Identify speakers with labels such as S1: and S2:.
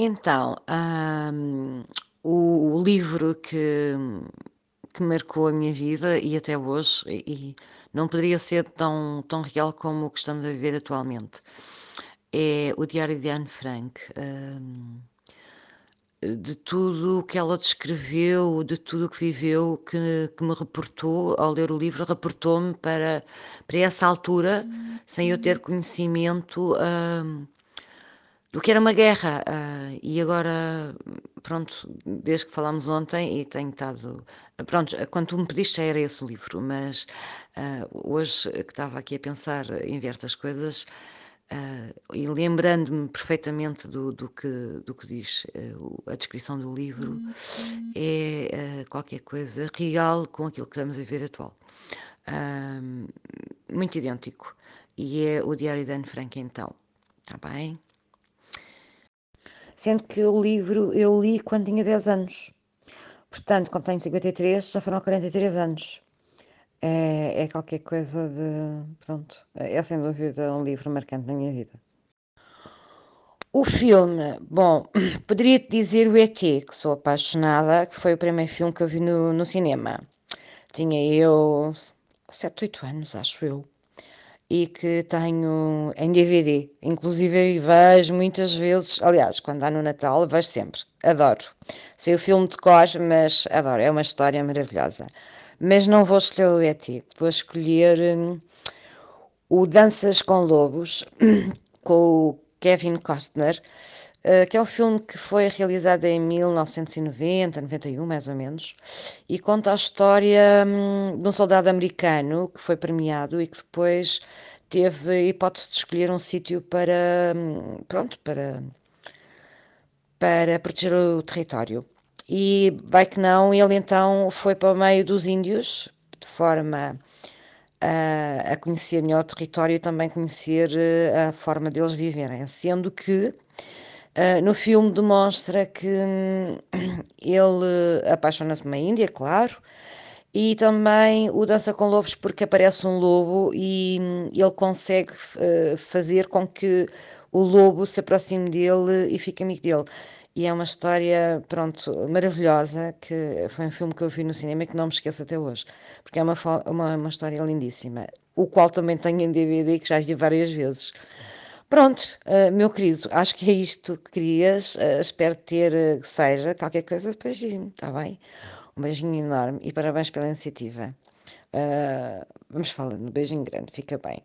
S1: Então, o livro que que marcou a minha vida e até hoje, e e não poderia ser tão tão real como o que estamos a viver atualmente, é o Diário de Anne Frank. De tudo o que ela descreveu, de tudo o que viveu, que que me reportou ao ler o livro, reportou-me para para essa altura, sem eu ter conhecimento, hum, do que era uma guerra. Ah, e agora, pronto, desde que falámos ontem e tenho estado pronto, quando tu me pediste já era esse o livro, mas, ah, hoje que estava aqui a pensar em certas coisas, ah, e lembrando-me perfeitamente do do que do que diz, eh, o a descrição do livro, é, ah, qualquer coisa real com aquilo que estamos a viver atual. Muito idêntico. E é o Diário de Anne Frank então, está bem? Sendo que o livro eu li quando tinha 10 anos. Portanto, como tenho 53, já foram 43 anos. É, é qualquer coisa de. Pronto, é sem dúvida um livro marcante na minha vida. O filme, bom, poderia-te dizer o E.T., que sou apaixonada, que foi o primeiro filme que eu vi no, no cinema. Tinha eu 7, 8 anos, acho eu e que tenho em DVD, inclusive vejo muitas vezes, aliás, quando há no Natal, vejo sempre, adoro. Sei o filme de cor, mas adoro, é uma história maravilhosa. Mas não vou escolher o E.T., vou escolher hum, o Danças com Lobos, com o Kevin Costner, uh, que é um filme que foi realizado em 1990, 91 mais ou menos, e conta a história um, de um soldado americano que foi premiado e que depois teve a hipótese de escolher um sítio para, hum, pronto, para, para proteger o território. E vai que não, ele então foi para o meio dos índios, de forma a, a conhecer melhor o território e também conhecer eh, a forma deles viverem, sendo que Uh, no filme demonstra que hum, ele apaixona-se por uma Índia, claro, e também o Dança com Lobos porque aparece um lobo e hum, ele consegue uh, fazer com que o lobo se aproxime dele e fique amigo dele. E é uma história, pronto, maravilhosa, que foi um filme que eu vi no cinema e que não me esqueço até hoje, porque é uma, uma, uma história lindíssima, o qual também tenho em DVD que já vi várias vezes. Pronto, uh, meu querido, acho que é isto que querias. Uh, espero ter uh, que seja qualquer coisa, depois diz-me, está bem? Um beijinho enorme e parabéns pela iniciativa. vamos falando, um beijinho grande, fica bem.